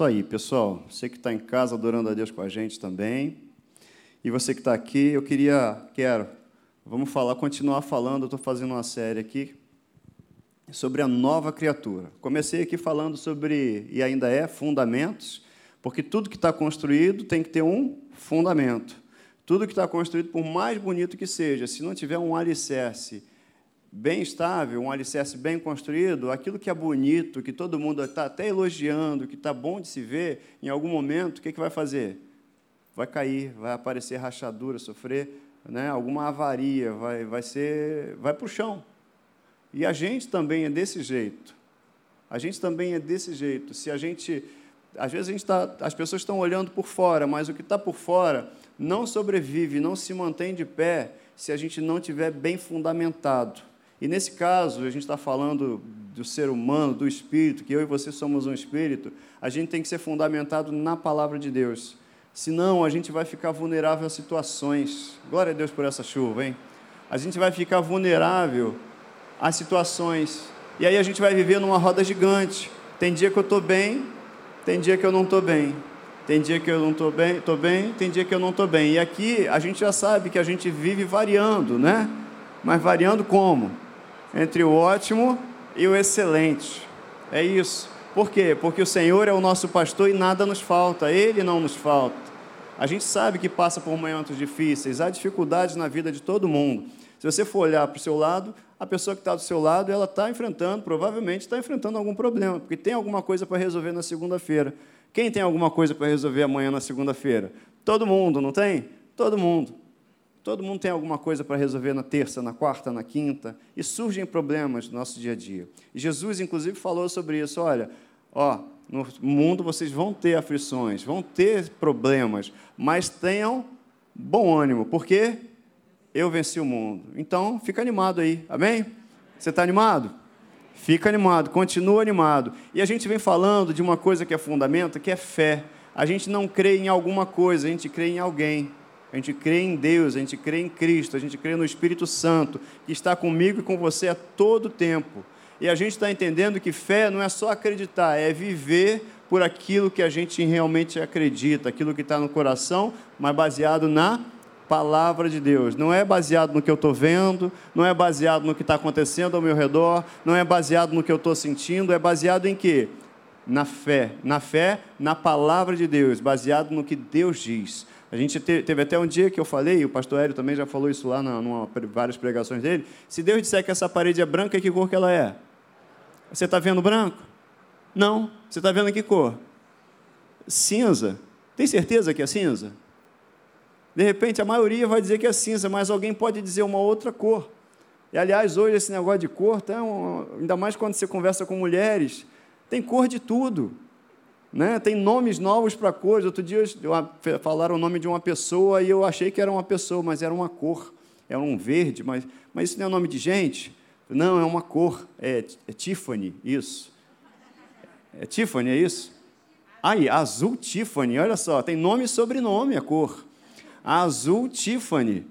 Isso aí, pessoal. Você que está em casa adorando a Deus com a gente também. E você que está aqui, eu queria, quero, vamos falar, continuar falando. Eu estou fazendo uma série aqui sobre a nova criatura. Comecei aqui falando sobre, e ainda é, fundamentos, porque tudo que está construído tem que ter um fundamento. Tudo que está construído, por mais bonito que seja, se não tiver um alicerce bem estável, um alicerce bem construído, aquilo que é bonito, que todo mundo está até elogiando, que está bom de se ver, em algum momento, o que, que vai fazer? Vai cair, vai aparecer rachadura, sofrer né, alguma avaria, vai, vai ser, vai para o chão. E a gente também é desse jeito. A gente também é desse jeito. Se a gente, às vezes a gente tá, as pessoas estão olhando por fora, mas o que está por fora não sobrevive, não se mantém de pé se a gente não tiver bem fundamentado. E nesse caso, a gente está falando do ser humano, do espírito, que eu e você somos um espírito, a gente tem que ser fundamentado na palavra de Deus. Senão, a gente vai ficar vulnerável a situações. Glória a Deus por essa chuva, hein? A gente vai ficar vulnerável a situações. E aí a gente vai viver numa roda gigante. Tem dia que eu estou bem, tem dia que eu não estou bem. Tem dia que eu não estou bem, estou bem, tem dia que eu não estou bem. E aqui a gente já sabe que a gente vive variando, né? Mas variando como? Entre o ótimo e o excelente. É isso. Por quê? Porque o Senhor é o nosso pastor e nada nos falta, Ele não nos falta. A gente sabe que passa por momentos difíceis, há dificuldades na vida de todo mundo. Se você for olhar para o seu lado, a pessoa que está do seu lado, ela está enfrentando, provavelmente está enfrentando algum problema, porque tem alguma coisa para resolver na segunda-feira. Quem tem alguma coisa para resolver amanhã na segunda-feira? Todo mundo, não tem? Todo mundo. Todo mundo tem alguma coisa para resolver na terça, na quarta, na quinta, e surgem problemas no nosso dia a dia. Jesus, inclusive, falou sobre isso. Olha, ó, no mundo vocês vão ter aflições, vão ter problemas, mas tenham bom ânimo, porque eu venci o mundo. Então, fica animado aí, amém? Você está animado? Fica animado, continua animado. E a gente vem falando de uma coisa que é fundamento, que é fé. A gente não crê em alguma coisa, a gente crê em alguém. A gente crê em Deus, a gente crê em Cristo, a gente crê no Espírito Santo, que está comigo e com você a todo tempo. E a gente está entendendo que fé não é só acreditar, é viver por aquilo que a gente realmente acredita, aquilo que está no coração, mas baseado na palavra de Deus. Não é baseado no que eu estou vendo, não é baseado no que está acontecendo ao meu redor, não é baseado no que eu estou sentindo, é baseado em quê? Na fé. Na fé, na palavra de Deus, baseado no que Deus diz. A gente teve até um dia que eu falei, e o pastor Hélio também já falou isso lá numa, várias pregações dele. Se Deus disser que essa parede é branca, que cor que ela é? Você está vendo branco? Não. Você está vendo que cor? Cinza. Tem certeza que é cinza? De repente, a maioria vai dizer que é cinza, mas alguém pode dizer uma outra cor. E, aliás, hoje esse negócio de cor, tá um, ainda mais quando você conversa com mulheres, tem cor de tudo. Né? Tem nomes novos para cores. Outro dia falaram o nome de uma pessoa e eu achei que era uma pessoa, mas era uma cor. Era um verde, mas, mas isso não é nome de gente? Não, é uma cor. É, é Tiffany, isso. É Tiffany, é isso? Aí, azul Tiffany, olha só, tem nome e sobrenome a cor. Azul Tiffany.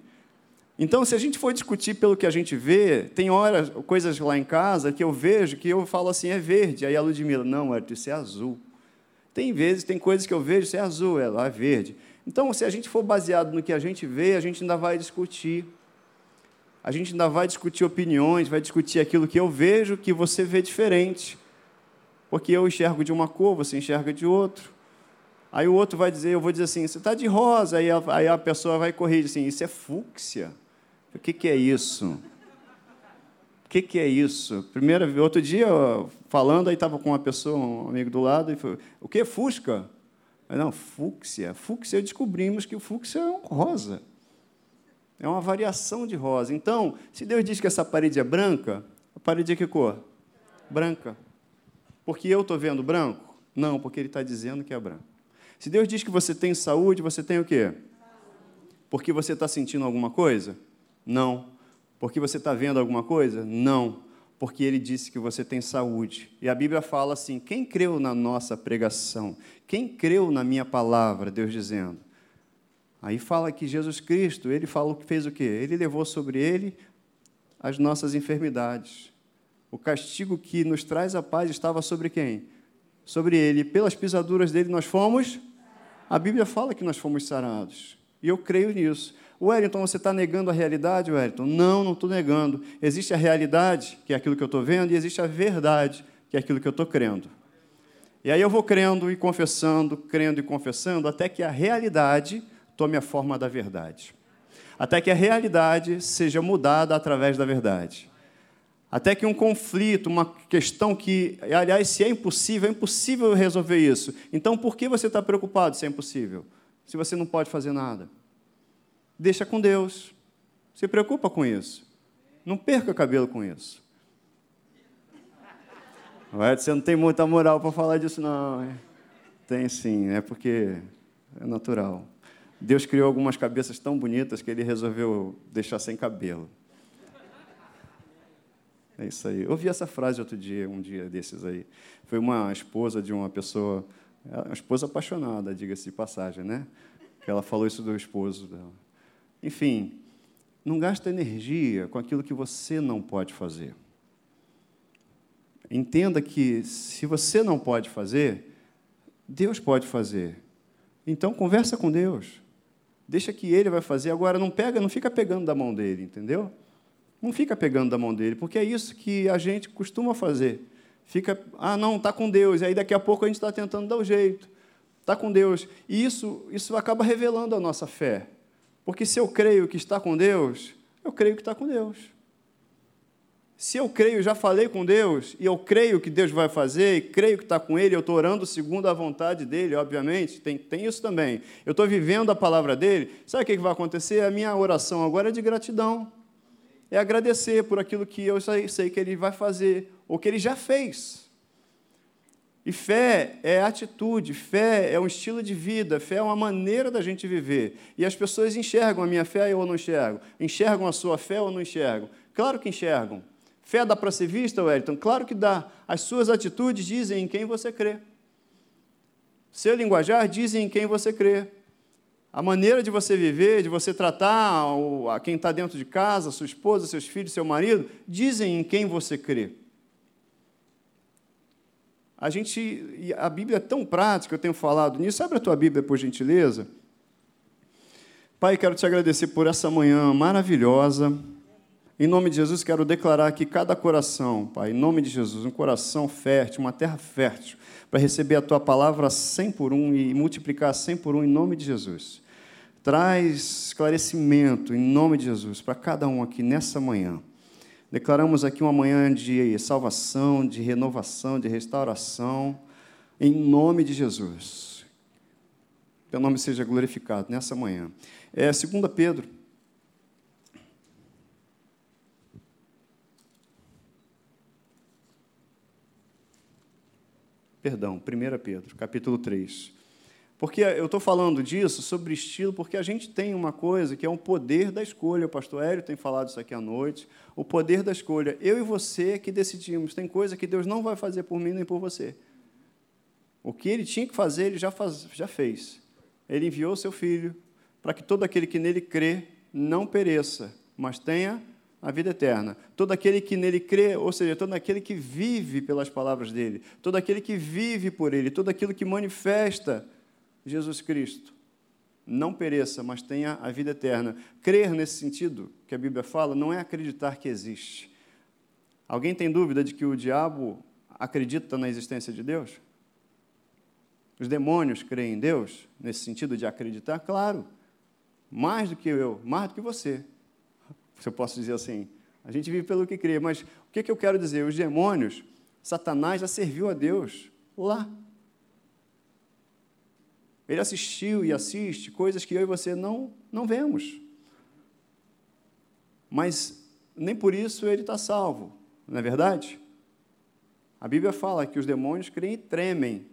Então, se a gente for discutir pelo que a gente vê, tem horas, coisas lá em casa que eu vejo que eu falo assim, é verde. Aí a Ludmilla, não, Arthur, isso é azul. Tem vezes, tem coisas que eu vejo, isso é azul, é lá é verde. Então, se a gente for baseado no que a gente vê, a gente ainda vai discutir. A gente ainda vai discutir opiniões, vai discutir aquilo que eu vejo, que você vê diferente. Porque eu enxergo de uma cor, você enxerga de outro. Aí o outro vai dizer, eu vou dizer assim, você está de rosa. Aí a, aí a pessoa vai corrigir assim, isso é fúcsia. O que, que é isso? O que, que é isso? Primeiro, outro dia, falando, aí estava com uma pessoa, um amigo do lado, e falou, o que é fusca? Eu, não, fúcsia. Fúcsia, descobrimos que o fúcsia é um rosa. É uma variação de rosa. Então, se Deus diz que essa parede é branca, a parede é que cor? Branca. Porque eu estou vendo branco? Não, porque Ele está dizendo que é branco. Se Deus diz que você tem saúde, você tem o quê? Porque você está sentindo alguma coisa? Não. Porque você está vendo alguma coisa? Não. Porque ele disse que você tem saúde. E a Bíblia fala assim: quem creu na nossa pregação? Quem creu na minha palavra? Deus dizendo. Aí fala que Jesus Cristo, ele falou que fez o quê? Ele levou sobre ele as nossas enfermidades. O castigo que nos traz a paz estava sobre quem? sobre ele, pelas pisaduras dele nós fomos. A Bíblia fala que nós fomos sarados. E eu creio nisso. Wellington, você está negando a realidade, Wellington? Não, não estou negando. Existe a realidade, que é aquilo que eu estou vendo, e existe a verdade, que é aquilo que eu estou crendo. E aí eu vou crendo e confessando, crendo e confessando, até que a realidade tome a forma da verdade. Até que a realidade seja mudada através da verdade. Até que um conflito, uma questão que, aliás, se é impossível, é impossível resolver isso. Então, por que você está preocupado se é impossível? Se você não pode fazer nada? Deixa com Deus. Se preocupa com isso. Não perca cabelo com isso. Você não tem muita moral para falar disso, não. Tem sim, é porque é natural. Deus criou algumas cabeças tão bonitas que ele resolveu deixar sem cabelo. É isso aí. Eu ouvi essa frase outro dia, um dia desses aí. Foi uma esposa de uma pessoa, uma esposa apaixonada, diga-se de passagem, né? Ela falou isso do esposo dela. Enfim, não gasta energia com aquilo que você não pode fazer. Entenda que se você não pode fazer, Deus pode fazer. Então conversa com Deus. Deixa que ele vai fazer. Agora não pega, não fica pegando da mão dele, entendeu? Não fica pegando da mão dele, porque é isso que a gente costuma fazer. Fica, ah, não, está com Deus, e aí daqui a pouco a gente está tentando dar o jeito. Está com Deus. E isso, isso acaba revelando a nossa fé. Porque se eu creio que está com Deus, eu creio que está com Deus. Se eu creio, já falei com Deus, e eu creio que Deus vai fazer, e creio que está com Ele, eu estou orando segundo a vontade dEle, obviamente, tem, tem isso também. Eu estou vivendo a palavra dEle, sabe o que vai acontecer? A minha oração agora é de gratidão. É agradecer por aquilo que eu sei, sei que Ele vai fazer, ou que Ele já fez. E fé é atitude, fé é um estilo de vida, fé é uma maneira da gente viver. E as pessoas enxergam a minha fé ou não enxergam? Enxergam a sua fé ou não enxergam? Claro que enxergam. Fé dá para ser vista, Wellington? Claro que dá. As suas atitudes dizem em quem você crê. Seu linguajar dizem em quem você crê. A maneira de você viver, de você tratar a quem está dentro de casa, sua esposa, seus filhos, seu marido, dizem em quem você crê. A gente, a Bíblia é tão prática, eu tenho falado nisso. Abre a tua Bíblia, por gentileza. Pai, quero te agradecer por essa manhã maravilhosa. Em nome de Jesus, quero declarar que cada coração, Pai, em nome de Jesus, um coração fértil, uma terra fértil, para receber a tua palavra 100 por um e multiplicar 100 por um em nome de Jesus. Traz esclarecimento em nome de Jesus para cada um aqui nessa manhã. Declaramos aqui uma manhã de salvação, de renovação, de restauração, em nome de Jesus. Teu nome seja glorificado nessa manhã. É 2 Pedro. Perdão, 1 Pedro, capítulo 3. Porque eu estou falando disso sobre estilo, porque a gente tem uma coisa que é um poder da escolha. O pastor Hélio tem falado isso aqui à noite. O poder da escolha. Eu e você que decidimos. Tem coisa que Deus não vai fazer por mim nem por você. O que ele tinha que fazer, ele já, faz, já fez. Ele enviou seu filho para que todo aquele que nele crê não pereça, mas tenha a vida eterna. Todo aquele que nele crê, ou seja, todo aquele que vive pelas palavras dele, todo aquele que vive por ele, todo aquilo que manifesta Jesus Cristo. Não pereça, mas tenha a vida eterna. Crer nesse sentido que a Bíblia fala não é acreditar que existe. Alguém tem dúvida de que o diabo acredita na existência de Deus? Os demônios creem em Deus, nesse sentido de acreditar? Claro. Mais do que eu, mais do que você. Se eu posso dizer assim, a gente vive pelo que crê, mas o que, que eu quero dizer? Os demônios, Satanás já serviu a Deus lá ele assistiu e assiste coisas que eu e você não, não vemos. Mas nem por isso ele está salvo, não é verdade? A Bíblia fala que os demônios creem e tremem,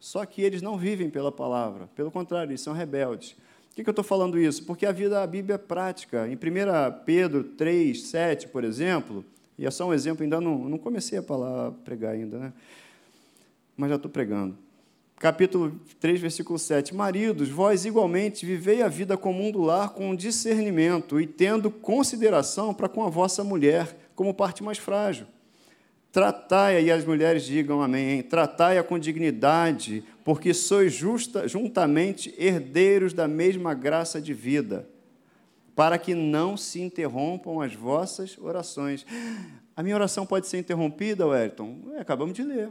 só que eles não vivem pela palavra, pelo contrário, eles são rebeldes. Por que, eu estou falando isso? Porque a vida da Bíblia é prática. Em 1 Pedro 3, 7, por exemplo, e é só um exemplo, ainda não, não comecei a falar, a pregar ainda, né? mas já estou pregando capítulo 3, versículo 7. Maridos, vós igualmente vivei a vida comum do lar com discernimento e tendo consideração para com a vossa mulher como parte mais frágil, Tratai, e as mulheres digam amém, tratai-a com dignidade, porque sois justa, juntamente herdeiros da mesma graça de vida, para que não se interrompam as vossas orações. A minha oração pode ser interrompida, Wellington? É, acabamos de ler.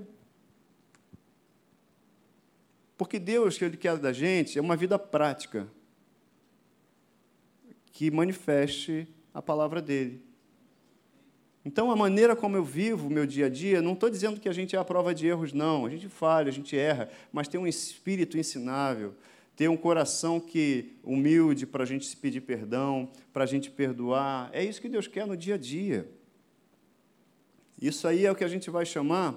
Porque Deus, que Ele quer da gente, é uma vida prática que manifeste a palavra dele. Então, a maneira como eu vivo o meu dia a dia, não estou dizendo que a gente é a prova de erros, não. A gente falha, a gente erra, mas tem um espírito ensinável, tem um coração que humilde para a gente se pedir perdão, para a gente perdoar. É isso que Deus quer no dia a dia. Isso aí é o que a gente vai chamar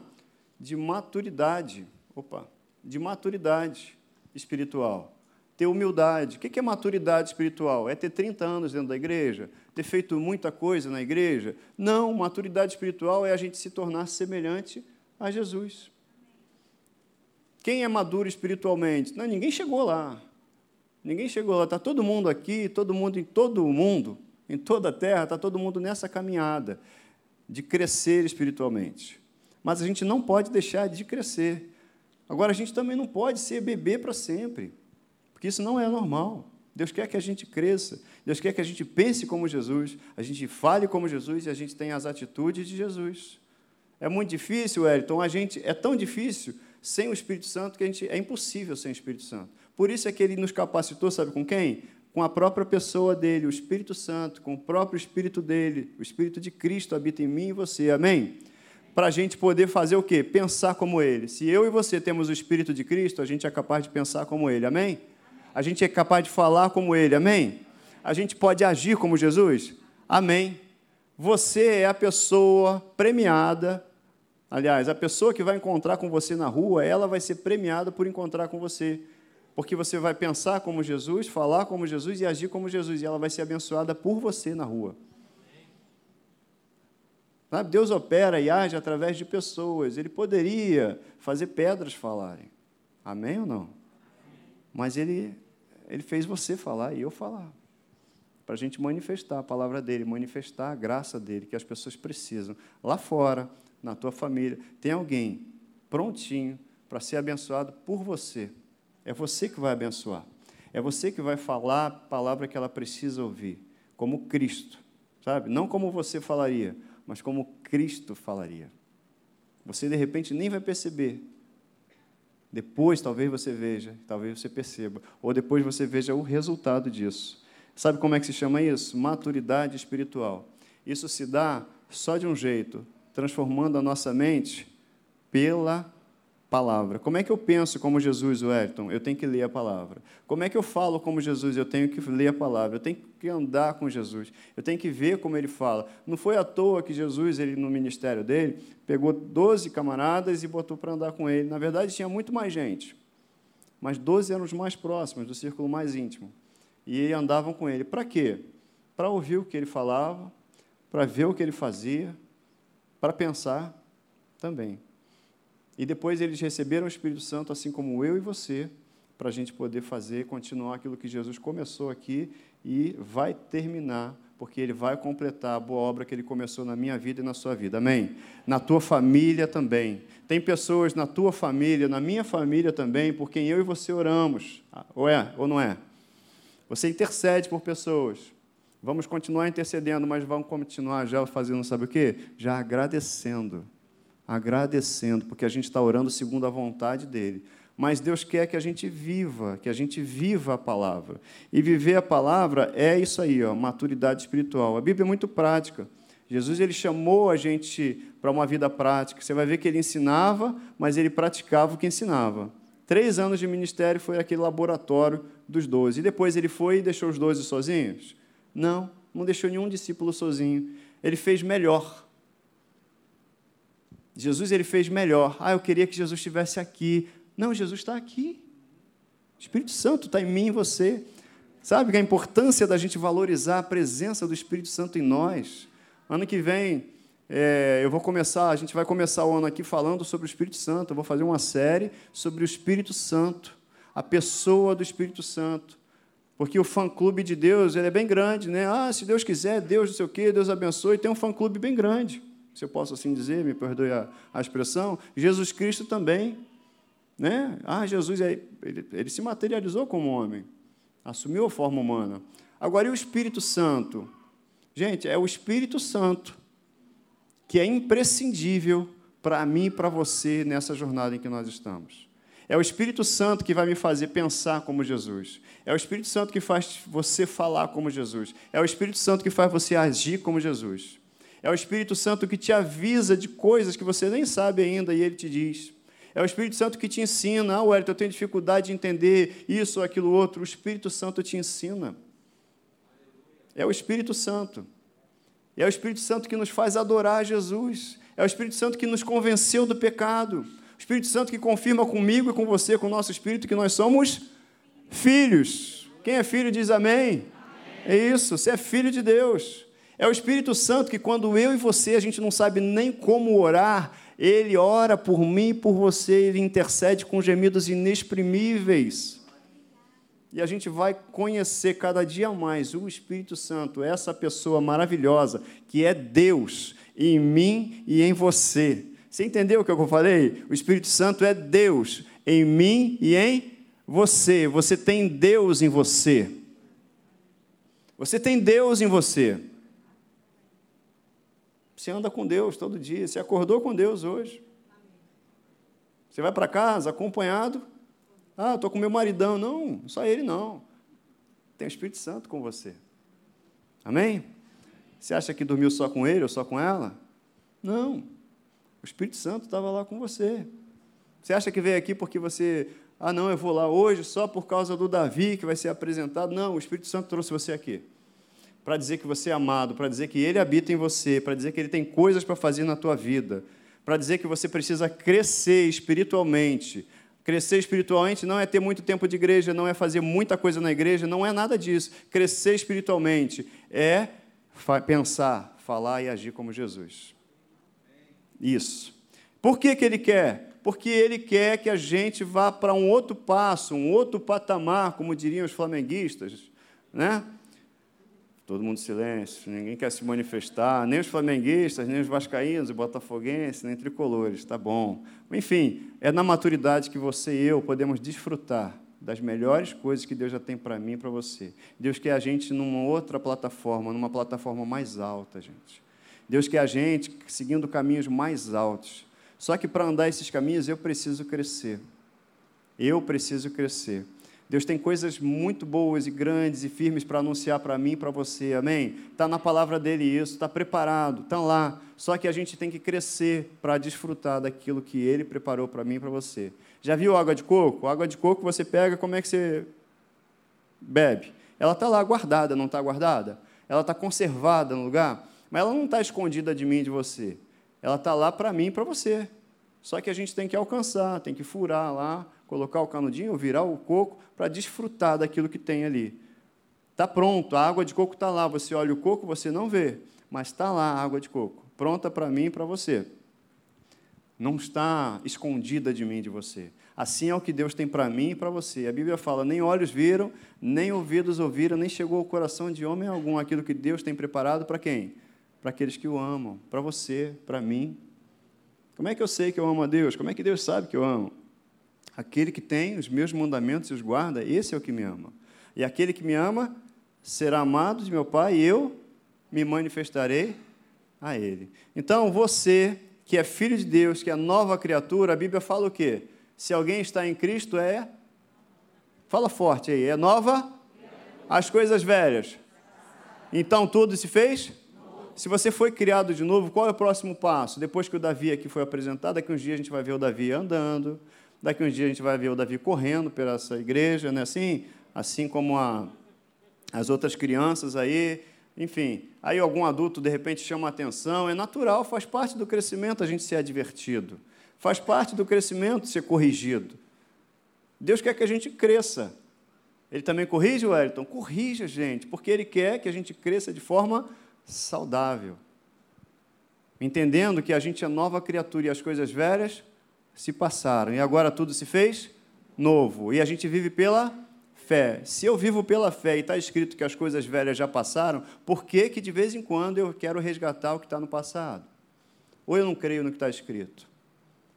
de maturidade. Opa, de maturidade espiritual ter humildade. O que é maturidade espiritual? É ter 30 anos dentro da igreja? Ter feito muita coisa na igreja? Não, maturidade espiritual é a gente se tornar semelhante a Jesus. Quem é maduro espiritualmente? Não, ninguém chegou lá. Ninguém chegou lá. Está todo mundo aqui, todo mundo em todo o mundo, em toda a terra, está todo mundo nessa caminhada de crescer espiritualmente. Mas a gente não pode deixar de crescer. Agora, a gente também não pode ser bebê para sempre. Porque isso não é normal. Deus quer que a gente cresça. Deus quer que a gente pense como Jesus, a gente fale como Jesus e a gente tenha as atitudes de Jesus. É muito difícil, Wellington. A gente é tão difícil sem o Espírito Santo que a gente é impossível sem o Espírito Santo. Por isso é que ele nos capacitou, sabe com quem? Com a própria pessoa dele, o Espírito Santo, com o próprio Espírito dele. O Espírito de Cristo habita em mim e você. Amém? Para a gente poder fazer o quê? Pensar como ele. Se eu e você temos o Espírito de Cristo, a gente é capaz de pensar como ele. Amém? A gente é capaz de falar como Ele, amém? A gente pode agir como Jesus? Amém. Você é a pessoa premiada. Aliás, a pessoa que vai encontrar com você na rua, ela vai ser premiada por encontrar com você. Porque você vai pensar como Jesus, falar como Jesus e agir como Jesus. E ela vai ser abençoada por você na rua. Deus opera e age através de pessoas. Ele poderia fazer pedras falarem. Amém ou não? Mas ele ele fez você falar e eu falar. Para a gente manifestar a palavra dele, manifestar a graça dele, que as pessoas precisam. Lá fora, na tua família, tem alguém prontinho para ser abençoado por você. É você que vai abençoar. É você que vai falar a palavra que ela precisa ouvir, como Cristo, sabe? Não como você falaria, mas como Cristo falaria. Você de repente nem vai perceber, depois, talvez você veja, talvez você perceba, ou depois você veja o resultado disso. Sabe como é que se chama isso? Maturidade espiritual. Isso se dá só de um jeito, transformando a nossa mente pela palavra. Como é que eu penso como Jesus, Wellington? Eu tenho que ler a palavra. Como é que eu falo como Jesus? Eu tenho que ler a palavra. Eu tenho que andar com Jesus. Eu tenho que ver como ele fala. Não foi à toa que Jesus, ele no ministério dele, pegou 12 camaradas e botou para andar com ele. Na verdade, tinha muito mais gente. Mas 12 eram os mais próximos, do círculo mais íntimo. E andavam com ele. Para quê? Para ouvir o que ele falava, para ver o que ele fazia, para pensar também. E depois eles receberam o Espírito Santo, assim como eu e você, para a gente poder fazer, continuar aquilo que Jesus começou aqui e vai terminar, porque ele vai completar a boa obra que ele começou na minha vida e na sua vida. Amém? Na tua família também. Tem pessoas na tua família, na minha família também, por quem eu e você oramos. Ou é, ou não é? Você intercede por pessoas. Vamos continuar intercedendo, mas vamos continuar já fazendo, sabe o quê? Já agradecendo agradecendo, porque a gente está orando segundo a vontade dele. Mas Deus quer que a gente viva, que a gente viva a palavra. E viver a palavra é isso aí, ó, maturidade espiritual. A Bíblia é muito prática. Jesus ele chamou a gente para uma vida prática. Você vai ver que ele ensinava, mas ele praticava o que ensinava. Três anos de ministério foi aquele laboratório dos doze. E depois ele foi e deixou os doze sozinhos? Não, não deixou nenhum discípulo sozinho. Ele fez melhor. Jesus ele fez melhor. Ah, eu queria que Jesus estivesse aqui. Não, Jesus está aqui. O Espírito Santo está em mim e você. Sabe a importância da gente valorizar a presença do Espírito Santo em nós. Ano que vem, é, eu vou começar, a gente vai começar o ano aqui falando sobre o Espírito Santo. Eu vou fazer uma série sobre o Espírito Santo, a pessoa do Espírito Santo. Porque o fã-clube de Deus ele é bem grande, né? Ah, se Deus quiser, Deus não sei o quê, Deus abençoe. Tem um fã-clube bem grande. Se eu posso assim dizer, me perdoe a, a expressão, Jesus Cristo também. Né? Ah, Jesus ele, ele se materializou como homem, assumiu a forma humana. Agora, e o Espírito Santo? Gente, é o Espírito Santo que é imprescindível para mim e para você nessa jornada em que nós estamos. É o Espírito Santo que vai me fazer pensar como Jesus. É o Espírito Santo que faz você falar como Jesus. É o Espírito Santo que faz você agir como Jesus. É o Espírito Santo que te avisa de coisas que você nem sabe ainda e ele te diz. É o Espírito Santo que te ensina. Ah, Wellington, eu tenho dificuldade de entender isso ou aquilo outro. O Espírito Santo te ensina. É o Espírito Santo. É o Espírito Santo que nos faz adorar Jesus. É o Espírito Santo que nos convenceu do pecado. O Espírito Santo que confirma comigo e com você, com o nosso espírito, que nós somos filhos. Quem é filho diz amém. amém. É isso, você é filho de Deus. É o Espírito Santo que, quando eu e você, a gente não sabe nem como orar, ele ora por mim e por você, ele intercede com gemidos inexprimíveis. E a gente vai conhecer cada dia mais o Espírito Santo, essa pessoa maravilhosa que é Deus em mim e em você. Você entendeu o que eu falei? O Espírito Santo é Deus em mim e em você. Você tem Deus em você. Você tem Deus em você. Você anda com Deus todo dia, você acordou com Deus hoje. Você vai para casa acompanhado. Ah, estou com meu maridão. Não, só ele não. Tem o Espírito Santo com você. Amém? Você acha que dormiu só com ele ou só com ela? Não. O Espírito Santo estava lá com você. Você acha que veio aqui porque você. Ah, não, eu vou lá hoje só por causa do Davi que vai ser apresentado. Não, o Espírito Santo trouxe você aqui para dizer que você é amado, para dizer que Ele habita em você, para dizer que Ele tem coisas para fazer na tua vida, para dizer que você precisa crescer espiritualmente. Crescer espiritualmente não é ter muito tempo de igreja, não é fazer muita coisa na igreja, não é nada disso. Crescer espiritualmente é pensar, falar e agir como Jesus. Isso. Por que, que Ele quer? Porque Ele quer que a gente vá para um outro passo, um outro patamar, como diriam os flamenguistas, né? Todo mundo silêncio, ninguém quer se manifestar, nem os flamenguistas, nem os vascaínos, os botafoguenses, nem tricolores, tá bom. Enfim, é na maturidade que você e eu podemos desfrutar das melhores coisas que Deus já tem para mim e para você. Deus quer a gente numa outra plataforma, numa plataforma mais alta, gente. Deus quer a gente seguindo caminhos mais altos. Só que para andar esses caminhos eu preciso crescer. Eu preciso crescer. Deus tem coisas muito boas e grandes e firmes para anunciar para mim e para você, amém? Está na palavra dele isso, está preparado, está lá. Só que a gente tem que crescer para desfrutar daquilo que ele preparou para mim e para você. Já viu água de coco? Água de coco você pega, como é que você bebe? Ela está lá guardada, não está guardada? Ela está conservada no lugar, mas ela não está escondida de mim e de você. Ela está lá para mim e para você. Só que a gente tem que alcançar, tem que furar lá, colocar o canudinho, virar o coco para desfrutar daquilo que tem ali. Está pronto, a água de coco está lá. Você olha o coco, você não vê, mas está lá a água de coco, pronta para mim e para você. Não está escondida de mim de você. Assim é o que Deus tem para mim e para você. A Bíblia fala: nem olhos viram, nem ouvidos ouviram, nem chegou ao coração de homem algum aquilo que Deus tem preparado para quem? Para aqueles que o amam, para você, para mim. Como é que eu sei que eu amo a Deus? Como é que Deus sabe que eu amo? Aquele que tem os meus mandamentos e os guarda, esse é o que me ama. E aquele que me ama será amado de meu Pai e eu me manifestarei a ele. Então, você que é filho de Deus, que é nova criatura, a Bíblia fala o quê? Se alguém está em Cristo é Fala forte aí, é nova as coisas velhas. Então tudo se fez? Se você foi criado de novo, qual é o próximo passo? Depois que o Davi aqui foi apresentado, daqui uns dias a gente vai ver o Davi andando, Daqui uns dias a gente vai ver o Davi correndo pela essa igreja, né? assim, assim como a, as outras crianças aí. Enfim, aí algum adulto de repente chama a atenção. É natural, faz parte do crescimento a gente ser advertido. Faz parte do crescimento ser corrigido. Deus quer que a gente cresça. Ele também corrige, Wellington? Corrija, gente, porque Ele quer que a gente cresça de forma saudável. Entendendo que a gente é nova criatura e as coisas velhas se passaram e agora tudo se fez novo. E a gente vive pela fé. Se eu vivo pela fé e está escrito que as coisas velhas já passaram, por que, que de vez em quando eu quero resgatar o que está no passado? ou eu não creio no que está escrito?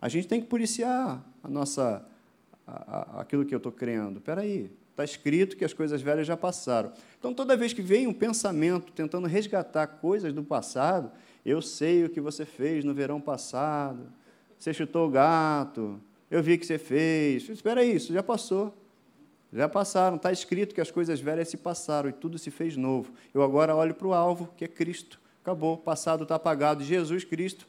A gente tem que policiar a nossa, a, a, aquilo que eu estou crendo. Espera aí, está escrito que as coisas velhas já passaram. Então, toda vez que vem um pensamento tentando resgatar coisas do passado, eu sei o que você fez no verão passado, você chutou o gato, eu vi o que você fez. Espera aí, isso já passou. Já passaram, está escrito que as coisas velhas se passaram e tudo se fez novo. Eu agora olho para o alvo, que é Cristo. Acabou, o passado está apagado. Jesus Cristo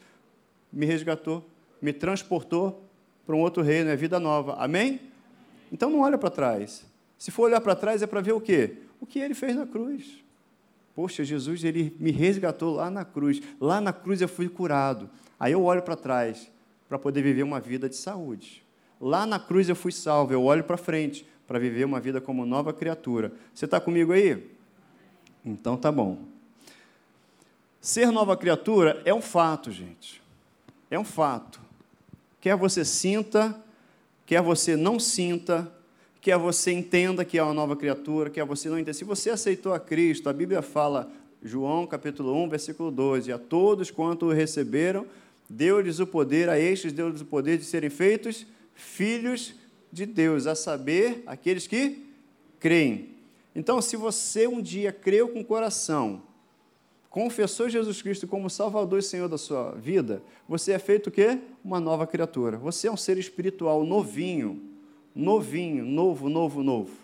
me resgatou, me transportou para um outro reino, é vida nova. Amém? Então não olha para trás. Se for olhar para trás é para ver o quê? O que ele fez na cruz. Poxa, Jesus, ele me resgatou lá na cruz. Lá na cruz eu fui curado. Aí eu olho para trás para poder viver uma vida de saúde. Lá na cruz eu fui salvo. Eu olho para frente para viver uma vida como nova criatura. Você está comigo aí? Então tá bom. Ser nova criatura é um fato, gente. É um fato. Quer você sinta, quer você não sinta, quer você entenda que é uma nova criatura, quer você não entenda. Se você aceitou a Cristo, a Bíblia fala, João capítulo 1, versículo 12, a todos quanto o receberam, deu-lhes o poder, a estes deu-lhes o poder de serem feitos filhos de Deus, a saber, aqueles que creem. Então, se você um dia creu com o coração, confessou Jesus Cristo como Salvador e Senhor da sua vida, você é feito o quê? Uma nova criatura. Você é um ser espiritual novinho, novinho, novo, novo, novo.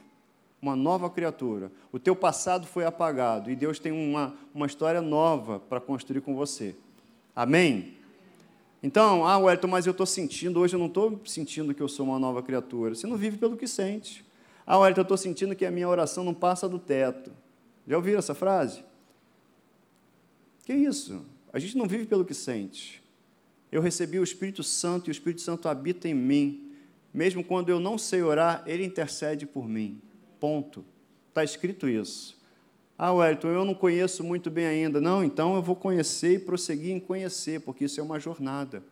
Uma nova criatura. O teu passado foi apagado e Deus tem uma, uma história nova para construir com você. Amém? Então, ah, Wellington, mas eu estou sentindo, hoje eu não estou sentindo que eu sou uma nova criatura. Você não vive pelo que sente. Ah, Wellington, eu estou sentindo que a minha oração não passa do teto. Já ouviram essa frase? Que isso? A gente não vive pelo que sente. Eu recebi o Espírito Santo e o Espírito Santo habita em mim. Mesmo quando eu não sei orar, ele intercede por mim. Ponto. Está escrito isso. Ah, Wellington, eu não conheço muito bem ainda. Não, então eu vou conhecer e prosseguir em conhecer, porque isso é uma jornada.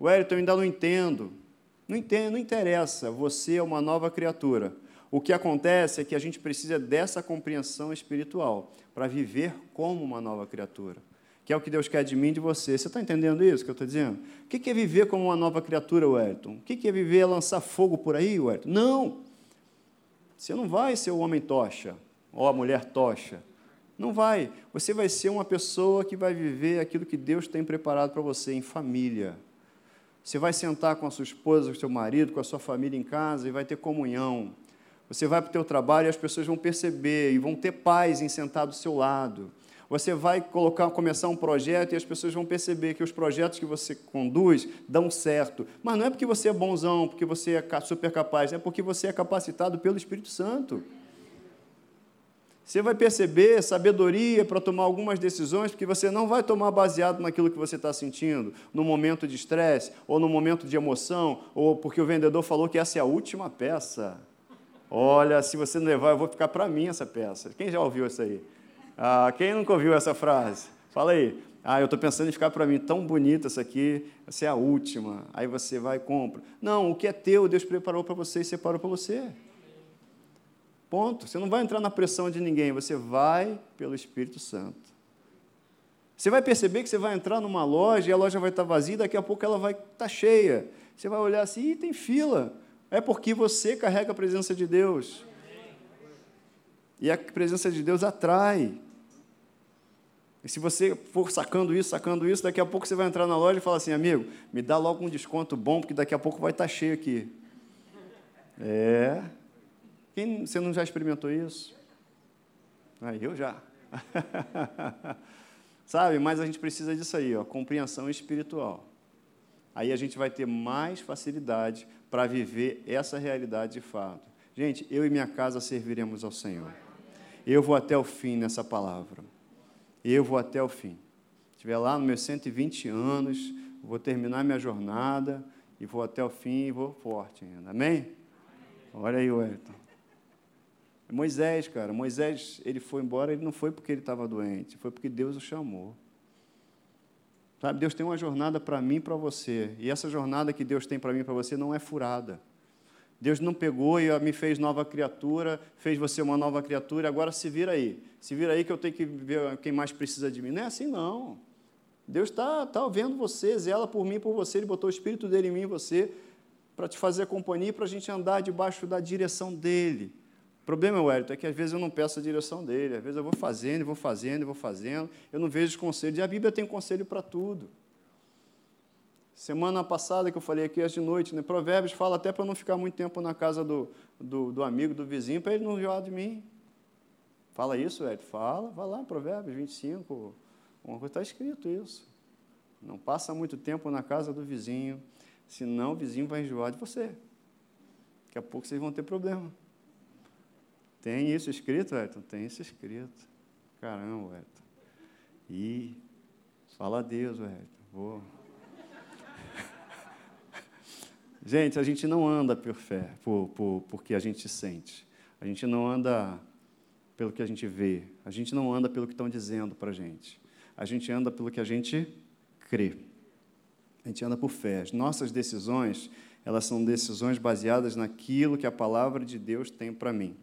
Wellington, eu ainda não entendo. Não entendo, não interessa. Você é uma nova criatura. O que acontece é que a gente precisa dessa compreensão espiritual para viver como uma nova criatura, que é o que Deus quer de mim e de você. Você está entendendo isso que eu estou dizendo? O que é viver como uma nova criatura, Wellington? O que é viver lançar fogo por aí, Wellington? Não! Você não vai ser o homem tocha ou a mulher tocha. Não vai. Você vai ser uma pessoa que vai viver aquilo que Deus tem preparado para você em família. Você vai sentar com a sua esposa, com o seu marido, com a sua família em casa e vai ter comunhão. Você vai para o teu trabalho e as pessoas vão perceber e vão ter paz em sentar do seu lado. Você vai colocar, começar um projeto e as pessoas vão perceber que os projetos que você conduz dão certo. Mas não é porque você é bonzão, porque você é super capaz, é porque você é capacitado pelo Espírito Santo. Você vai perceber sabedoria para tomar algumas decisões, porque você não vai tomar baseado naquilo que você está sentindo, no momento de estresse, ou no momento de emoção, ou porque o vendedor falou que essa é a última peça. Olha, se você não levar, eu vou ficar para mim essa peça. Quem já ouviu isso aí? Ah, quem nunca ouviu essa frase? Fala aí. Ah, eu estou pensando em ficar para mim tão bonita essa aqui, essa é a última. Aí você vai e compra. Não, o que é teu, Deus preparou para você e separou para você. Ponto. Você não vai entrar na pressão de ninguém, você vai pelo Espírito Santo. Você vai perceber que você vai entrar numa loja e a loja vai estar vazia, daqui a pouco ela vai estar cheia. Você vai olhar assim, e tem fila. É porque você carrega a presença de Deus. E a presença de Deus atrai. E se você for sacando isso, sacando isso, daqui a pouco você vai entrar na loja e falar assim, amigo, me dá logo um desconto bom, porque daqui a pouco vai estar cheio aqui. É. Quem, você não já experimentou isso? Ah, eu já. Sabe, mas a gente precisa disso aí, ó, compreensão espiritual. Aí a gente vai ter mais facilidade para viver essa realidade de fato. Gente, eu e minha casa serviremos ao Senhor. Eu vou até o fim nessa palavra. Eu vou até o fim. Estiver lá nos meus 120 anos, vou terminar minha jornada e vou até o fim e vou forte ainda. Amém? Olha aí, Wellington. Moisés, cara, Moisés, ele foi embora, ele não foi porque ele estava doente, foi porque Deus o chamou. Sabe, Deus tem uma jornada para mim e para você. E essa jornada que Deus tem para mim e para você não é furada. Deus não pegou e me fez nova criatura, fez você uma nova criatura, agora se vira aí. Se vira aí que eu tenho que ver quem mais precisa de mim. Não é assim, não. Deus está tá vendo você, zela por mim, por você, Ele botou o Espírito dele em mim e você para te fazer companhia, para a gente andar debaixo da direção dele. O problema, Wellington, é que às vezes eu não peço a direção dele, às vezes eu vou fazendo, vou fazendo, vou fazendo, eu não vejo os conselhos, e a Bíblia tem conselho para tudo. Semana passada que eu falei aqui, hoje de noite, né? Provérbios fala até para não ficar muito tempo na casa do, do, do amigo, do vizinho, para ele não enjoar de mim. Fala isso, Ed? Fala, vai lá, Provérbios 25, uma coisa está escrito isso. Não passa muito tempo na casa do vizinho, senão o vizinho vai enjoar de você. Daqui a pouco vocês vão ter problema. Tem isso escrito, Edson? Tem isso escrito. Caramba, Edson. E fala a Deus, Edson. Vou. Gente, a gente não anda por fé, por, por, porque a gente sente. A gente não anda pelo que a gente vê. A gente não anda pelo que estão dizendo para a gente. A gente anda pelo que a gente crê. A gente anda por fé. As nossas decisões, elas são decisões baseadas naquilo que a palavra de Deus tem para mim.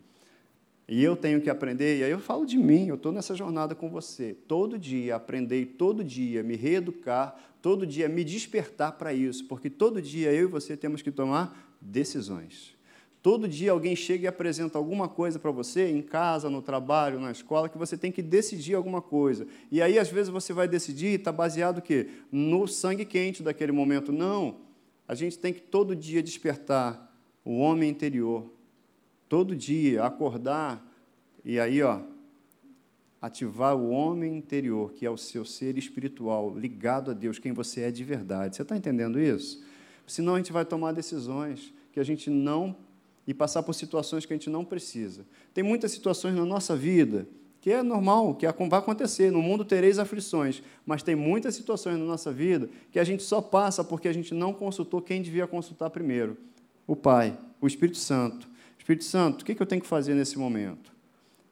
E eu tenho que aprender, e aí eu falo de mim, eu estou nessa jornada com você. Todo dia aprender, todo dia me reeducar, todo dia me despertar para isso, porque todo dia eu e você temos que tomar decisões. Todo dia alguém chega e apresenta alguma coisa para você, em casa, no trabalho, na escola, que você tem que decidir alguma coisa. E aí, às vezes, você vai decidir e está baseado o quê? No sangue quente daquele momento. Não. A gente tem que todo dia despertar o homem interior, todo dia acordar e aí, ó, ativar o homem interior, que é o seu ser espiritual, ligado a Deus, quem você é de verdade. Você está entendendo isso? Senão a gente vai tomar decisões que a gente não e passar por situações que a gente não precisa. Tem muitas situações na nossa vida que é normal, que vai acontecer. No mundo tereis aflições, mas tem muitas situações na nossa vida que a gente só passa porque a gente não consultou quem devia consultar primeiro: o Pai, o Espírito Santo. Espírito Santo, o que eu tenho que fazer nesse momento?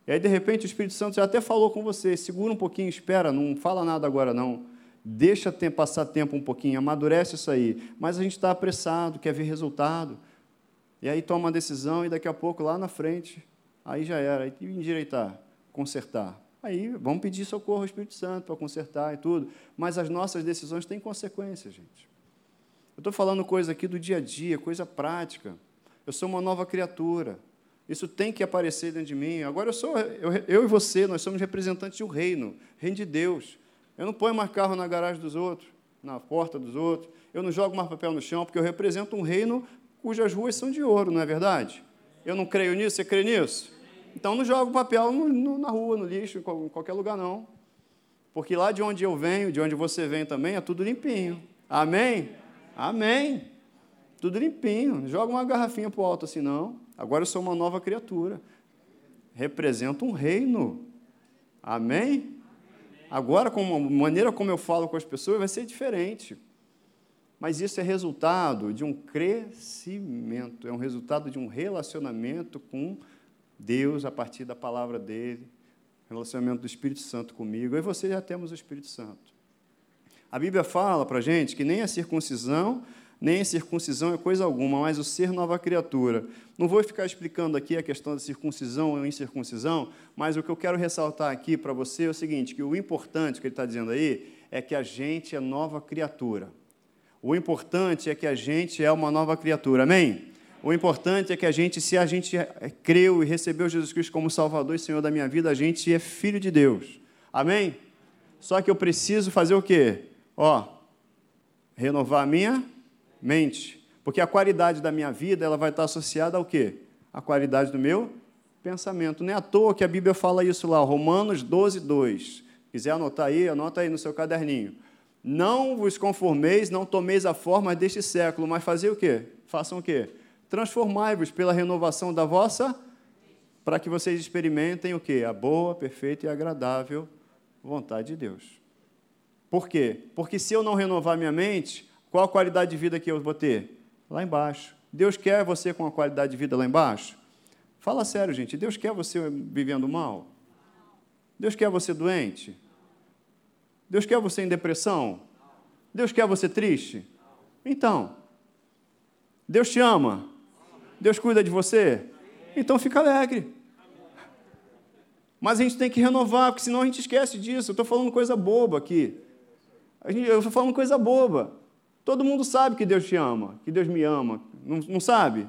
E aí, de repente, o Espírito Santo já até falou com você, segura um pouquinho, espera, não fala nada agora não. Deixa passar tempo um pouquinho, amadurece isso aí. Mas a gente está apressado, quer ver resultado. E aí toma uma decisão e daqui a pouco, lá na frente, aí já era. Aí endireitar, consertar. Aí vamos pedir socorro ao Espírito Santo para consertar e tudo. Mas as nossas decisões têm consequências, gente. Eu estou falando coisa aqui do dia a dia, coisa prática. Eu sou uma nova criatura. Isso tem que aparecer dentro de mim. Agora eu sou, eu, eu e você, nós somos representantes do reino, reino de Deus. Eu não ponho mais carro na garagem dos outros, na porta dos outros. Eu não jogo mais papel no chão, porque eu represento um reino cujas ruas são de ouro, não é verdade? Eu não creio nisso, você crê nisso? Então não jogo papel no, no, na rua, no lixo, em qualquer lugar, não. Porque lá de onde eu venho, de onde você vem também, é tudo limpinho. Amém? Amém. Tudo limpinho. Joga uma garrafinha para o alto assim, não. Agora eu sou uma nova criatura. Represento um reino. Amém? Agora, com a maneira como eu falo com as pessoas vai ser diferente. Mas isso é resultado de um crescimento, é um resultado de um relacionamento com Deus a partir da palavra dele, relacionamento do Espírito Santo comigo. Eu e você já temos o Espírito Santo. A Bíblia fala para gente que nem a circuncisão nem circuncisão é coisa alguma, mas o ser nova criatura. Não vou ficar explicando aqui a questão da circuncisão ou incircuncisão, mas o que eu quero ressaltar aqui para você é o seguinte: que o importante que ele está dizendo aí é que a gente é nova criatura. O importante é que a gente é uma nova criatura, amém? O importante é que a gente, se a gente creu e recebeu Jesus Cristo como Salvador e Senhor da minha vida, a gente é filho de Deus, amém? Só que eu preciso fazer o quê? Ó, renovar a minha mente. Porque a qualidade da minha vida ela vai estar associada ao quê? A qualidade do meu pensamento. Não é à toa que a Bíblia fala isso lá, Romanos 12, 2. Quiser anotar aí, anota aí no seu caderninho. Não vos conformeis, não tomeis a forma deste século, mas fazer o quê? Façam o quê? Transformai-vos pela renovação da vossa, para que vocês experimentem o quê? A boa, perfeita e agradável vontade de Deus. Por quê? Porque se eu não renovar minha mente, qual a qualidade de vida que eu vou ter? Lá embaixo. Deus quer você com a qualidade de vida lá embaixo? Fala sério, gente. Deus quer você vivendo mal? Deus quer você doente? Deus quer você em depressão? Deus quer você triste? Então, Deus te ama? Deus cuida de você? Então fica alegre. Mas a gente tem que renovar, porque senão a gente esquece disso. Eu estou falando coisa boba aqui. Eu estou falando coisa boba. Todo mundo sabe que Deus te ama, que Deus me ama. Não, não sabe?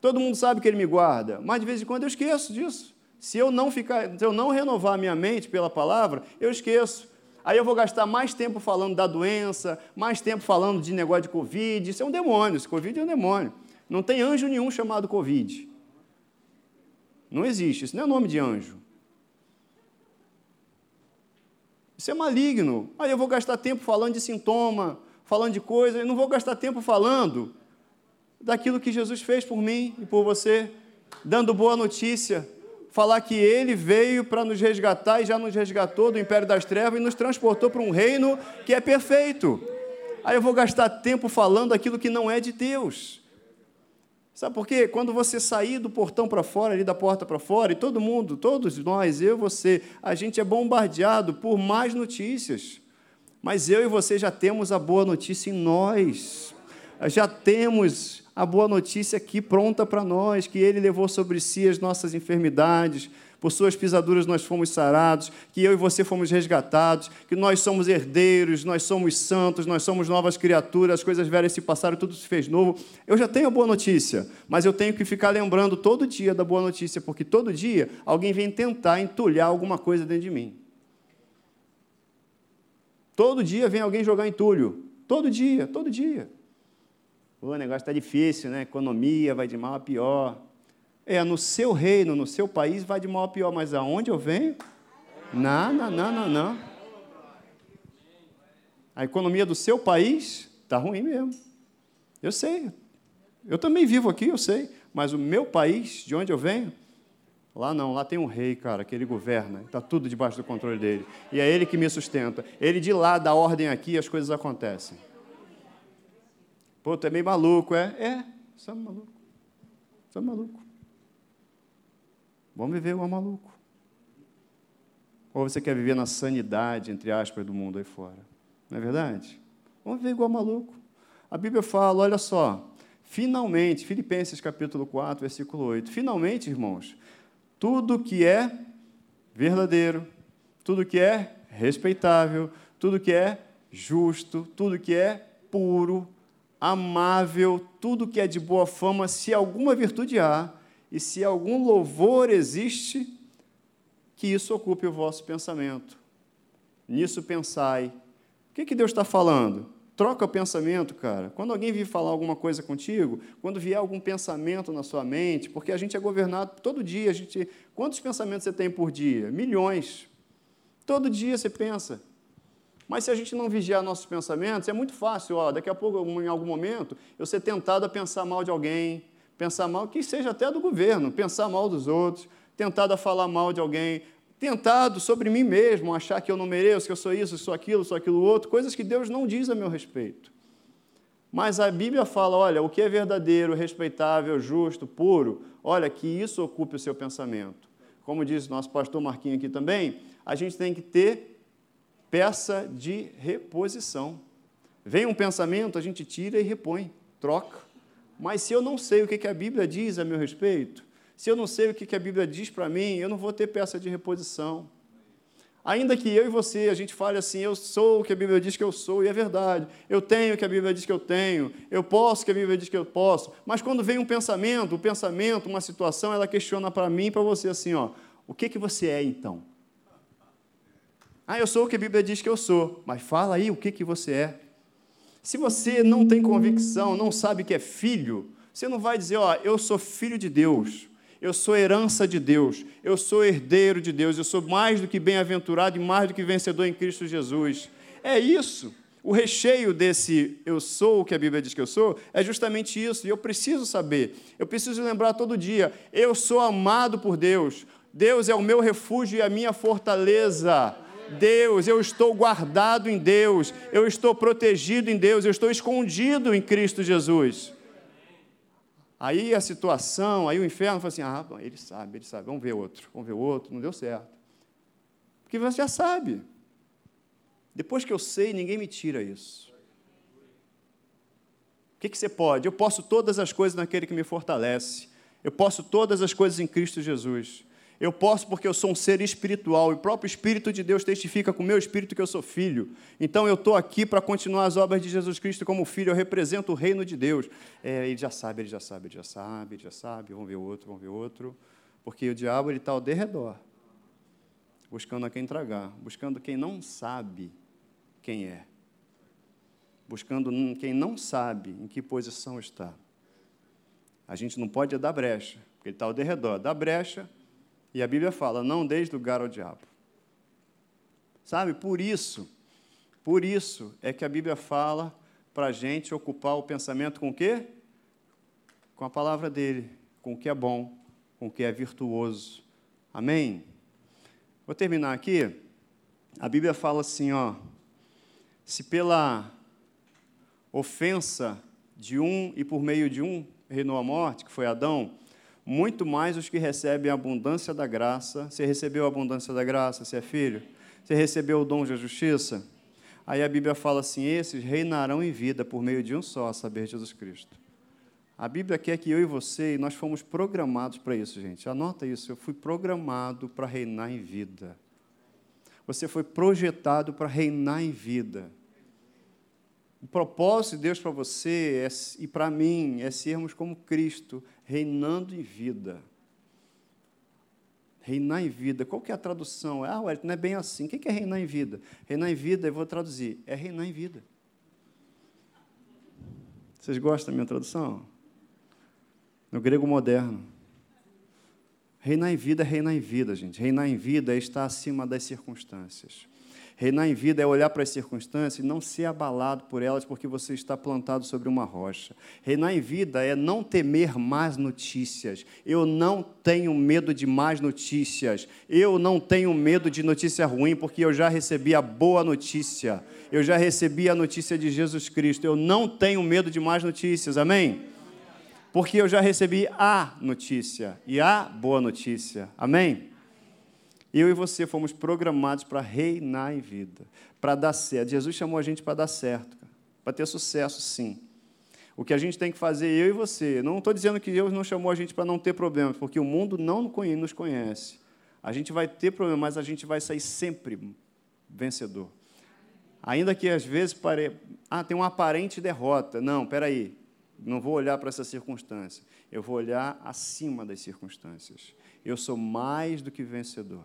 Todo mundo sabe que Ele me guarda. Mas de vez em quando eu esqueço disso. Se eu não ficar, se eu não renovar a minha mente pela palavra, eu esqueço. Aí eu vou gastar mais tempo falando da doença, mais tempo falando de negócio de Covid. Isso é um demônio, esse Covid é um demônio. Não tem anjo nenhum chamado Covid. Não existe, isso não é nome de anjo. Isso é maligno. Aí eu vou gastar tempo falando de sintoma, falando de coisa, eu não vou gastar tempo falando daquilo que Jesus fez por mim e por você, dando boa notícia, falar que ele veio para nos resgatar e já nos resgatou do império das trevas e nos transportou para um reino que é perfeito. Aí eu vou gastar tempo falando aquilo que não é de Deus. Sabe por quê? Quando você sair do portão para fora, ali da porta para fora, e todo mundo, todos nós, eu, você, a gente é bombardeado por mais notícias. Mas eu e você já temos a boa notícia em nós. Já temos a boa notícia aqui pronta para nós, que Ele levou sobre si as nossas enfermidades, por suas pisaduras nós fomos sarados, que eu e você fomos resgatados, que nós somos herdeiros, nós somos santos, nós somos novas criaturas, as coisas velhas se passaram, tudo se fez novo. Eu já tenho a boa notícia, mas eu tenho que ficar lembrando todo dia da boa notícia, porque todo dia alguém vem tentar entulhar alguma coisa dentro de mim. Todo dia vem alguém jogar entulho. Todo dia, todo dia. O negócio está difícil, né? Economia vai de mal a pior. É, no seu reino, no seu país, vai de mal a pior, mas aonde eu venho? Não, não, não, não, não. A economia do seu país está ruim mesmo. Eu sei. Eu também vivo aqui, eu sei. Mas o meu país, de onde eu venho, lá não, lá tem um rei, cara, que ele governa, está tudo debaixo do controle dele. E é ele que me sustenta. Ele de lá dá ordem aqui as coisas acontecem. Pô, tu é meio maluco, é? É, você é maluco. Você é maluco. Vamos viver igual maluco. Ou você quer viver na sanidade, entre aspas, do mundo aí fora? Não é verdade? Vamos viver igual maluco. A Bíblia fala, olha só, finalmente, Filipenses capítulo 4, versículo 8, finalmente, irmãos, tudo que é verdadeiro, tudo que é respeitável, tudo que é justo, tudo que é puro, amável, tudo que é de boa fama, se alguma virtude há e se algum louvor existe, que isso ocupe o vosso pensamento. Nisso pensai. O que, que Deus está falando? Troca o pensamento, cara. Quando alguém vir falar alguma coisa contigo, quando vier algum pensamento na sua mente, porque a gente é governado todo dia. A gente, quantos pensamentos você tem por dia? Milhões. Todo dia você pensa. Mas se a gente não vigiar nossos pensamentos, é muito fácil, ó, daqui a pouco, em algum momento, eu ser tentado a pensar mal de alguém, pensar mal, que seja até do governo, pensar mal dos outros, tentado a falar mal de alguém, tentado sobre mim mesmo, achar que eu não mereço, que eu sou isso, sou aquilo, sou aquilo outro, coisas que Deus não diz a meu respeito. Mas a Bíblia fala, olha, o que é verdadeiro, respeitável, justo, puro, olha, que isso ocupe o seu pensamento. Como diz nosso pastor Marquinho aqui também, a gente tem que ter peça de reposição. Vem um pensamento, a gente tira e repõe, troca. Mas se eu não sei o que a Bíblia diz a meu respeito, se eu não sei o que a Bíblia diz para mim, eu não vou ter peça de reposição. Ainda que eu e você, a gente fale assim, eu sou o que a Bíblia diz que eu sou, e é verdade. Eu tenho o que a Bíblia diz que eu tenho, eu posso o que a Bíblia diz que eu posso. Mas quando vem um pensamento, um pensamento, uma situação, ela questiona para mim e para você assim, ó, o que, que você é então? Ah, eu sou o que a Bíblia diz que eu sou. Mas fala aí o que, que você é. Se você não tem convicção, não sabe que é filho, você não vai dizer, ó, eu sou filho de Deus, eu sou herança de Deus, eu sou herdeiro de Deus, eu sou mais do que bem-aventurado e mais do que vencedor em Cristo Jesus. É isso. O recheio desse eu sou o que a Bíblia diz que eu sou é justamente isso, e eu preciso saber, eu preciso lembrar todo dia: eu sou amado por Deus, Deus é o meu refúgio e a minha fortaleza. Deus, eu estou guardado em Deus, eu estou protegido em Deus, eu estou escondido em Cristo Jesus. Aí a situação, aí o inferno fala assim: ah, ele sabe, ele sabe, vamos ver outro, vamos ver outro, não deu certo. Porque você já sabe. Depois que eu sei, ninguém me tira isso. O que, que você pode? Eu posso todas as coisas naquele que me fortalece. Eu posso todas as coisas em Cristo Jesus. Eu posso porque eu sou um ser espiritual e o próprio Espírito de Deus testifica com o meu espírito que eu sou filho. Então eu estou aqui para continuar as obras de Jesus Cristo como filho, eu represento o reino de Deus. É, ele já sabe, ele já sabe, ele já sabe, ele já sabe, vamos ver outro, vamos ver outro. Porque o diabo está ao derredor, buscando a quem tragar, buscando quem não sabe quem é, buscando quem não sabe em que posição está. A gente não pode dar brecha, porque ele está ao derredor. Dá brecha, e a Bíblia fala: não deis lugar ao diabo. Sabe, por isso, por isso é que a Bíblia fala para a gente ocupar o pensamento com o quê? Com a palavra dele, com o que é bom, com o que é virtuoso. Amém? Vou terminar aqui. A Bíblia fala assim, ó. Se pela ofensa de um e por meio de um reinou a morte, que foi Adão, muito mais os que recebem a abundância da graça. Você recebeu a abundância da graça, você é filho? Você recebeu o dom da justiça? Aí a Bíblia fala assim: esses reinarão em vida por meio de um só, a saber, Jesus Cristo. A Bíblia quer que eu e você, nós fomos programados para isso, gente. Anota isso, eu fui programado para reinar em vida. Você foi projetado para reinar em vida. O propósito de Deus para você é, e para mim é sermos como Cristo, reinando em vida. Reinar em vida. Qual que é a tradução? Ah, ué, não é bem assim. O que é reinar em vida? Reinar em vida, eu vou traduzir, é reinar em vida. Vocês gostam da minha tradução? No grego moderno. Reinar em vida é reinar em vida, gente. Reinar em vida é estar acima das circunstâncias. Reinar em vida é olhar para as circunstâncias e não ser abalado por elas porque você está plantado sobre uma rocha. Reinar em vida é não temer más notícias. Eu não tenho medo de más notícias. Eu não tenho medo de notícia ruim porque eu já recebi a boa notícia. Eu já recebi a notícia de Jesus Cristo. Eu não tenho medo de más notícias. Amém? Porque eu já recebi a notícia e a boa notícia. Amém? Eu e você fomos programados para reinar em vida, para dar certo. Jesus chamou a gente para dar certo, para ter sucesso, sim. O que a gente tem que fazer, eu e você, não estou dizendo que Deus não chamou a gente para não ter problemas, porque o mundo não nos conhece. A gente vai ter problemas, mas a gente vai sair sempre vencedor. Ainda que às vezes pare... ah, tem uma aparente derrota. Não, peraí, não vou olhar para essa circunstância. Eu vou olhar acima das circunstâncias. Eu sou mais do que vencedor.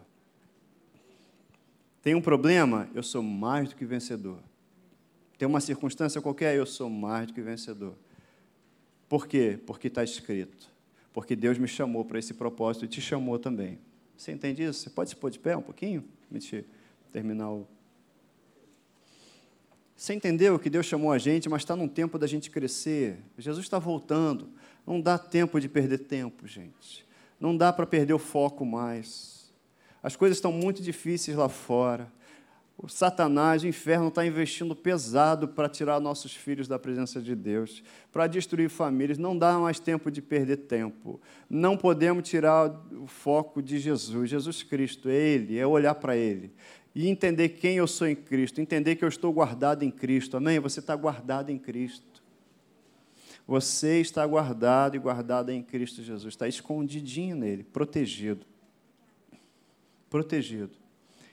Tem um problema? Eu sou mais do que vencedor. Tem uma circunstância qualquer? Eu sou mais do que vencedor. Por quê? Porque está escrito. Porque Deus me chamou para esse propósito e te chamou também. Você entende isso? Você pode se pôr de pé um pouquinho? Deixa terminar o. Você entendeu que Deus chamou a gente, mas está num tempo da gente crescer. Jesus está voltando. Não dá tempo de perder tempo, gente. Não dá para perder o foco mais. As coisas estão muito difíceis lá fora. O Satanás, o inferno, está investindo pesado para tirar nossos filhos da presença de Deus, para destruir famílias. Não dá mais tempo de perder tempo. Não podemos tirar o foco de Jesus. Jesus Cristo, é Ele, é olhar para Ele. E entender quem eu sou em Cristo, entender que eu estou guardado em Cristo. Amém? Você está guardado em Cristo. Você está guardado e guardada em Cristo Jesus. Está escondidinho nele, protegido protegido.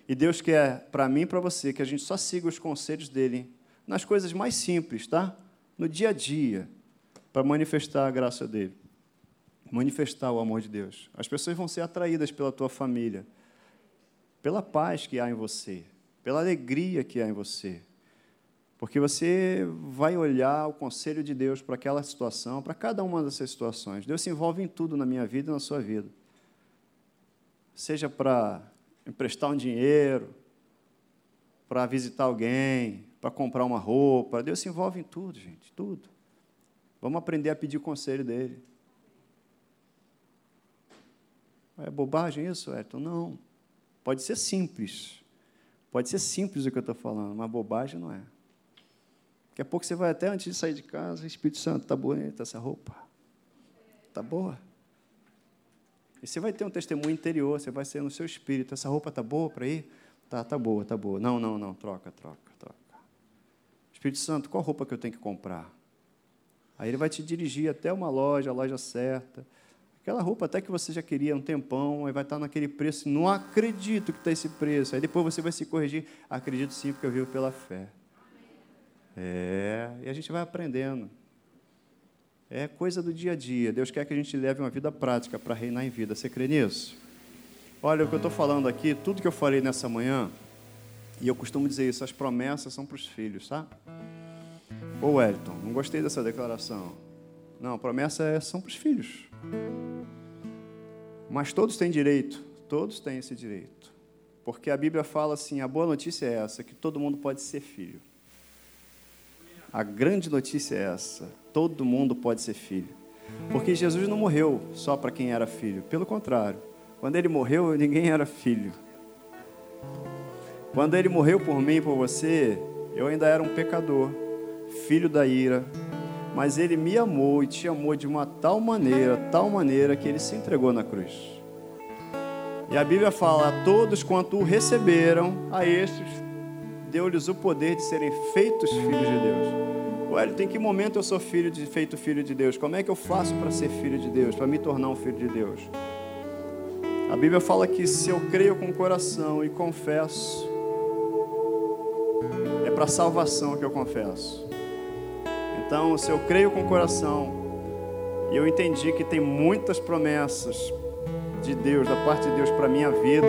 E Deus quer para mim e para você que a gente só siga os conselhos dele nas coisas mais simples, tá? No dia a dia, para manifestar a graça dele, manifestar o amor de Deus. As pessoas vão ser atraídas pela tua família, pela paz que há em você, pela alegria que há em você. Porque você vai olhar o conselho de Deus para aquela situação, para cada uma dessas situações. Deus se envolve em tudo na minha vida e na sua vida seja para emprestar um dinheiro, para visitar alguém, para comprar uma roupa. Deus se envolve em tudo, gente, tudo. Vamos aprender a pedir conselho dele. É bobagem isso, Ayrton? Não. Pode ser simples. Pode ser simples o que eu estou falando, mas bobagem não é. Daqui a pouco você vai até antes de sair de casa, Espírito Santo, está bonita essa roupa? Está boa? E você vai ter um testemunho interior, você vai ser no seu espírito. Essa roupa está boa para ir? Tá, tá boa, tá boa. Não, não, não, troca, troca, troca. Espírito Santo, qual roupa que eu tenho que comprar? Aí ele vai te dirigir até uma loja, a loja certa, Aquela roupa até que você já queria um tempão, aí vai estar naquele preço. Não acredito que está esse preço. Aí depois você vai se corrigir. Acredito sim, porque eu vivo pela fé. É, e a gente vai aprendendo. É coisa do dia a dia. Deus quer que a gente leve uma vida prática para reinar em vida. Você crê nisso? Olha, o que eu estou falando aqui, tudo que eu falei nessa manhã, e eu costumo dizer isso, as promessas são para os filhos, tá? Ô Wellington, não gostei dessa declaração. Não, promessa é, são para os filhos. Mas todos têm direito, todos têm esse direito. Porque a Bíblia fala assim: a boa notícia é essa, que todo mundo pode ser filho. A grande notícia é essa: todo mundo pode ser filho. Porque Jesus não morreu só para quem era filho, pelo contrário, quando ele morreu, ninguém era filho. Quando ele morreu por mim e por você, eu ainda era um pecador, filho da ira, mas ele me amou e te amou de uma tal maneira, tal maneira que ele se entregou na cruz. E a Bíblia fala: a todos quanto o receberam, a estes deu-lhes o poder de serem feitos filhos de Deus. Wellington, em que momento eu sou filho de, feito filho de Deus? Como é que eu faço para ser filho de Deus, para me tornar um filho de Deus? A Bíblia fala que se eu creio com o coração e confesso, é para salvação que eu confesso. Então, se eu creio com o coração e eu entendi que tem muitas promessas de Deus, da parte de Deus para minha vida,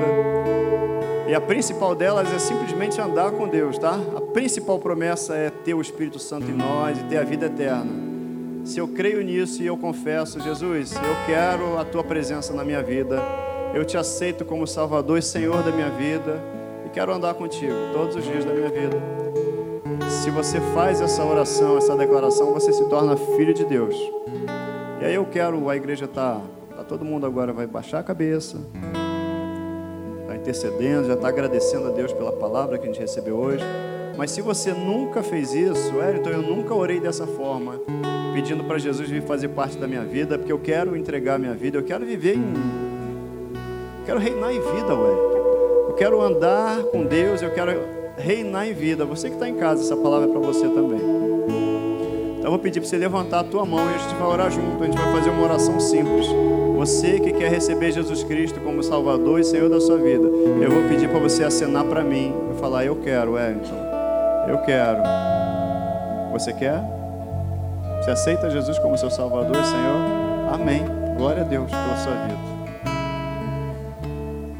e a principal delas é simplesmente andar com Deus, tá? A principal promessa é ter o Espírito Santo em nós e ter a vida eterna. Se eu creio nisso e eu confesso, Jesus, eu quero a tua presença na minha vida. Eu te aceito como Salvador e Senhor da minha vida e quero andar contigo todos os dias da minha vida. Se você faz essa oração, essa declaração, você se torna filho de Deus. E aí eu quero, a igreja tá, tá todo mundo agora vai baixar a cabeça intercedendo, já está agradecendo a Deus pela palavra que a gente recebeu hoje. Mas se você nunca fez isso, Wellington, eu nunca orei dessa forma, pedindo para Jesus vir fazer parte da minha vida, porque eu quero entregar a minha vida, eu quero viver em. Eu quero reinar em vida, Wellington. Eu quero andar com Deus, eu quero reinar em vida. Você que está em casa, essa palavra é para você também. Então eu vou pedir para você levantar a tua mão e a gente vai orar junto. A gente vai fazer uma oração simples. Você que quer receber Jesus Cristo como Salvador e Senhor da sua vida, eu vou pedir para você acenar para mim e falar: Eu quero, Wellington. Eu quero. Você quer? Você aceita Jesus como seu Salvador e Senhor? Amém. Glória a Deus pela sua vida.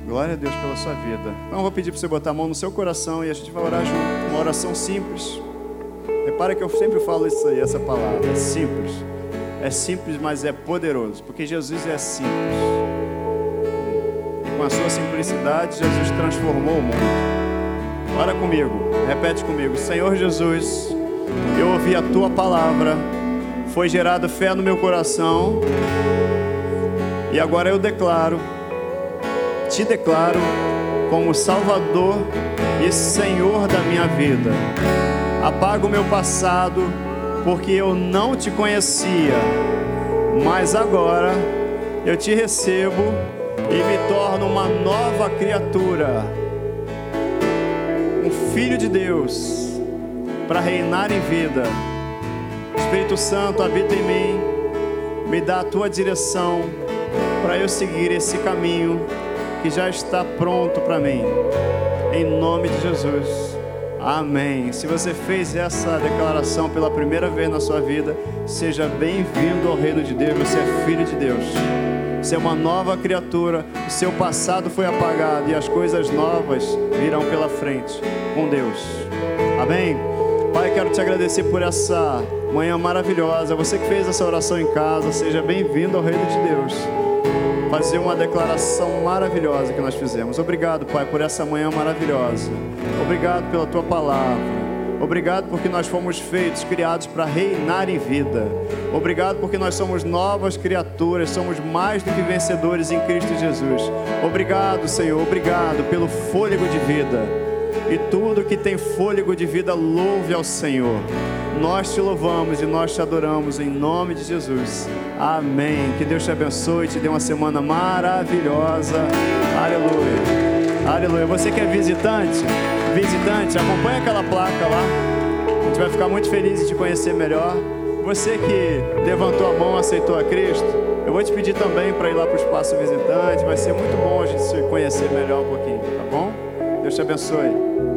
Glória a Deus pela sua vida. Então eu vou pedir para você botar a mão no seu coração e a gente vai orar junto. Uma oração simples. Repara que eu sempre falo isso aí, essa palavra. É simples. É simples, mas é poderoso, porque Jesus é simples. E com a sua simplicidade, Jesus transformou o mundo. Ora comigo, repete comigo: Senhor Jesus, eu ouvi a tua palavra, foi gerada fé no meu coração, e agora eu declaro, te declaro como Salvador e Senhor da minha vida. Apaga o meu passado porque eu não te conhecia, mas agora eu te recebo e me torno uma nova criatura, um filho de Deus, para reinar em vida. Espírito Santo habita em mim, me dá a tua direção para eu seguir esse caminho que já está pronto para mim. Em nome de Jesus. Amém. Se você fez essa declaração pela primeira vez na sua vida, seja bem-vindo ao reino de Deus. Você é filho de Deus. Você é uma nova criatura. O seu passado foi apagado e as coisas novas virão pela frente com Deus. Amém. Pai, quero te agradecer por essa manhã maravilhosa. Você que fez essa oração em casa, seja bem-vindo ao reino de Deus fazer uma declaração maravilhosa que nós fizemos. Obrigado, Pai, por essa manhã maravilhosa. Obrigado pela tua palavra. Obrigado porque nós fomos feitos, criados para reinar em vida. Obrigado porque nós somos novas criaturas, somos mais do que vencedores em Cristo Jesus. Obrigado, Senhor, obrigado pelo fôlego de vida. E tudo que tem fôlego de vida, louve ao Senhor. Nós te louvamos e nós te adoramos em nome de Jesus. Amém. Que Deus te abençoe e te dê uma semana maravilhosa. Aleluia. Aleluia. Você que é visitante, visitante, acompanha aquela placa lá. A gente vai ficar muito feliz de te conhecer melhor. Você que levantou a mão, aceitou a Cristo, Eu vou te pedir também para ir lá para o espaço visitante. Vai ser muito bom a gente se conhecer melhor um pouquinho, tá bom? Deus te abençoe.